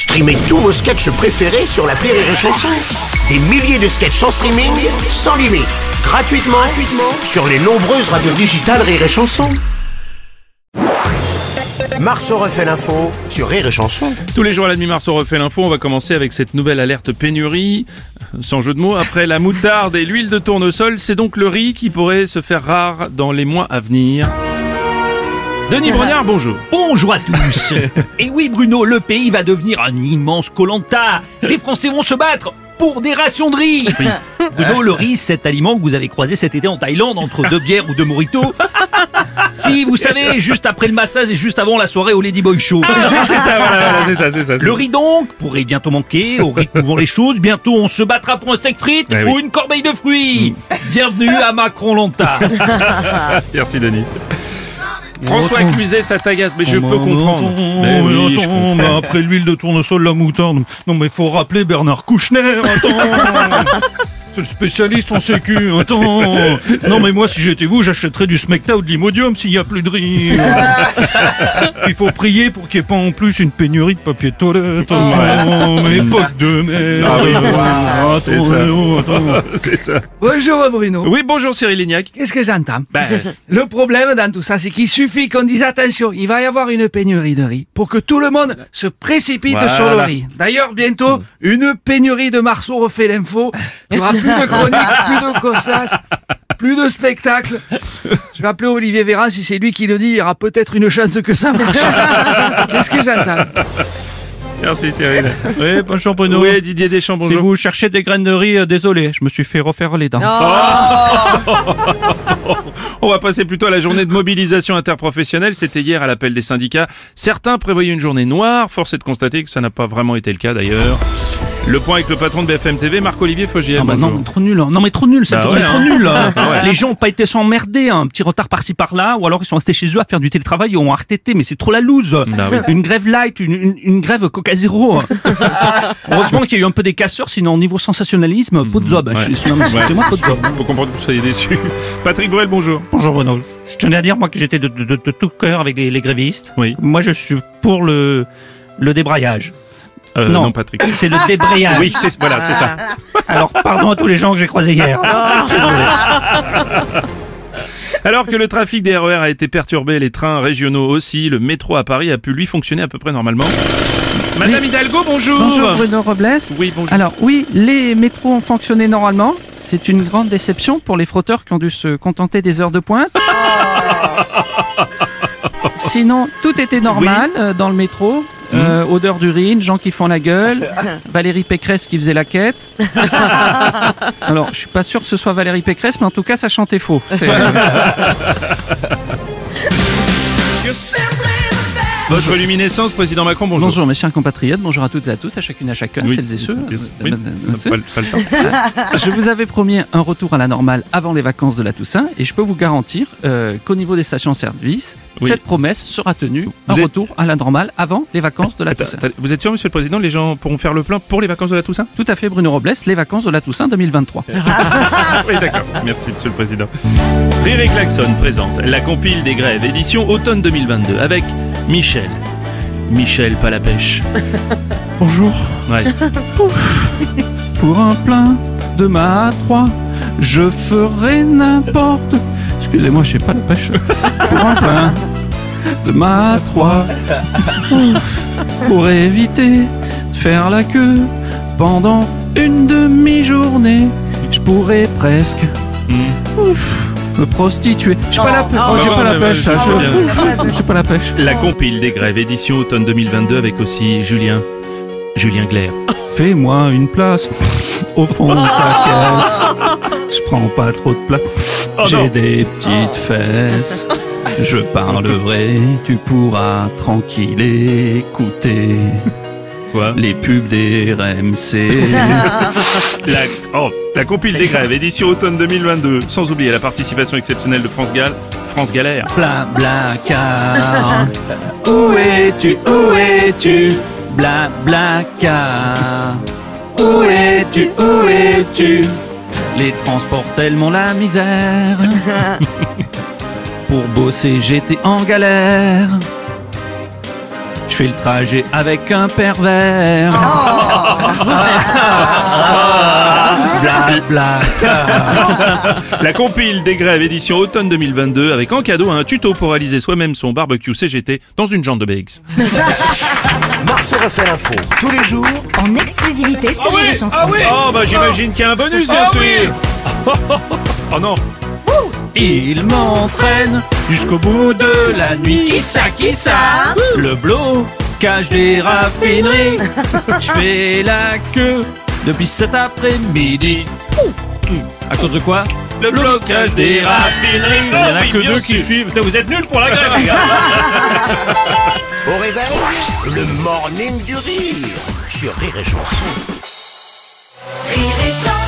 Streamez tous vos sketchs préférés sur la Rire et Chanson. Des milliers de sketchs en streaming, sans limite, gratuitement, gratuitement sur les nombreuses radios digitales Rire et Chanson. Marceau refait l'info sur Rire et Chanson. Tous les jours à la demi-mars, on refait l'info. On va commencer avec cette nouvelle alerte pénurie. Sans jeu de mots, après la moutarde et l'huile de tournesol, c'est donc le riz qui pourrait se faire rare dans les mois à venir. Denis Brognard, bonjour. Bonjour à tous. Et oui, Bruno, le pays va devenir un immense colanta. Les Français vont se battre pour des rations de riz. Bruno, le riz, cet aliment que vous avez croisé cet été en Thaïlande entre deux bières ou deux moritos. Si, vous savez, juste après le massage et juste avant la soirée au Lady Boy Show. c'est ça, voilà, voilà, c'est ça, c'est ça. Le riz donc pourrait bientôt manquer, au rythme où vont les choses. Bientôt on se battra pour un steak frites Eh ou oui. une corbeille de fruits. Bienvenue à Macron Lanta. Merci Denis. François. Cluzet, ça t'agace, mais je peux comprendre. Mais oui, je attends, comprends. mais après l'huile de tournesol, la moutarde. Non, mais faut rappeler Bernard Kouchner, attends. C'est le spécialiste en sécu, attends. Non, mais moi, si j'étais vous, j'achèterais du Smecta ou de l'Imodium s'il n'y a plus de riz. Il faut prier pour qu'il n'y ait pas en plus une pénurie de papier de toilette. Attends, mais époque de merde. Ah oui, c'est ça. oh, attends. c'est ça. Bonjour Bruno. Oui, bonjour Cyril Lignac. Qu'est-ce que j'entends Ben, Le problème dans tout ça, c'est qu'il suffit qu'on dise attention, il va y avoir une pénurie de riz pour que tout le monde se précipite Voilà. sur le riz. D'ailleurs, bientôt, une pénurie de Marceau refait l'info. Plus de chroniques, plus de cossas, plus de spectacles. Je vais appeler Olivier Véran, si c'est lui qui le dit, il y aura peut-être une chance que ça marche. Qu'est-ce que j'entends merci Cyril. Oui, bonjour Bruno. Oui, Didier Deschamps, Si bonjour. vous cherchez des graines de riz, euh, désolé, je me suis fait refaire les dents. On va passer plutôt à la journée de mobilisation interprofessionnelle. C'était hier à l'appel des syndicats. Certains prévoyaient une journée noire. Force est de constater que ça n'a pas vraiment été le cas d'ailleurs. Le point avec le patron de BFM TV, Marc-Olivier Fogiel. Ah bah non, trop nul. hein. Non mais trop nul, cette Bah journée ouais, trop hein. nulle. hein. Ah ouais. Les gens ont pas été s'emmerder, un petit retard par-ci par-là, ou alors ils sont restés chez eux à faire du télétravail et ont RTT, mais c'est trop la loose. Bah oui. Une grève light, une, une, une grève Coca Zéro. Heureusement qu'il y a eu un peu des casseurs, sinon au niveau sensationnalisme, pot de zob. Ouais. Je suis- non, mais Ouais. C'est moi pot de zob. Faut comprendre que vous soyez déçus. Patrick Bruel, bonjour. Bonjour Bruno. Je tenais à dire moi que j'étais de, de- de- de tout cœur avec les, les grévistes. Oui. Moi je suis pour le, le débrayage. Euh, Non. non. Patrick. C'est le débrayage. Oui, c'est, voilà, c'est ça. Alors pardon à tous les gens que j'ai croisés hier. Alors que le trafic des RER a été perturbé, les trains régionaux aussi, le métro à Paris a pu lui fonctionner à peu près normalement. Madame Hidalgo, bonjour. Bonjour Bruno Robles. Oui, bonjour. Alors oui, les métros ont fonctionné normalement. C'est une grande déception pour les frotteurs qui ont dû se contenter des heures de pointe. Sinon, tout était normal euh, dans le métro. Euh, odeur d'urine, gens qui font la gueule, Valérie Pécresse qui faisait la quête. Alors, je suis pas sûr que ce soit Valérie Pécresse, mais en tout cas, ça chantait faux. C'est- Votre luminescence, président Macron, bonjour. Bonjour mes chers compatriotes, bonjour à toutes et à tous, à chacune et à chacun, Oui, celles et ceux. Euh, Oui, pas, le- pas le temps. Je vous avais promis un retour à la normale avant les vacances de la Toussaint et je peux vous garantir euh, qu'au niveau des stations-service, Oui. cette promesse sera tenue. Un êtes- retour à la normale avant les vacances de la Toussaint. vous êtes sûr, monsieur le président, les gens pourront faire le plein pour les vacances de la Toussaint? Tout à fait, Bruno Robles, les vacances de la Toussaint 2023. Oui, d'accord. Merci, monsieur le président. Rire et Klaxon présente la compile des grèves, édition automne 2022, avec Michel. Michel Palapêche. Bonjour. Ouais. Pour un plein de ma 3, je ferai n'importe. Excusez-moi, je sais pas la pêche. Pour un plein de ma 3, pour éviter de faire la queue pendant une demi-journée, je pourrais presque ouf, me prostituer. J'ai pas la pêche. Oh, j'ai non, pas la pêche. je- J'ai pas la pêche. La compile des grèves, édition automne 2022, avec aussi Julien. Julien Glaire. Fais-moi une place au fond de ta caisse. Je prends pas trop de place. Oh non. J'ai des petites fesses. Je parlerai, tu pourras tranquille écouter Quoi les pubs des RMC. la, oh, la compile des grèves, édition automne 2022, sans oublier la participation exceptionnelle de France Gall, France Galère. Bla bla car. Où es-tu Où es-tu Bla bla car. Où es-tu Où es-tu Les transports tellement la misère. Pour bosser, j'étais en galère. Je fais le trajet avec un pervers. Bla bla car. La compile des grèves édition automne 2022 avec en cadeau un tuto pour réaliser soi-même son barbecue CGT dans une jante de BX. Marceau refait l'info tous les jours en exclusivité sur les chansons. Oh bah j'imagine qu'il y a un bonus bien sûr Oh non Il m'entraîne jusqu'au bout de la nuit. Qui ça, qui ça Le blocage des raffineries. Je fais la queue depuis cet après-midi. À cause de quoi Le blocage des raffineries. Il n'y en a que deux qui suivent. Vous êtes nuls pour la grève, les gars. Au réveil, le morning du rire sur Rire et Chanson. Rire et chanson.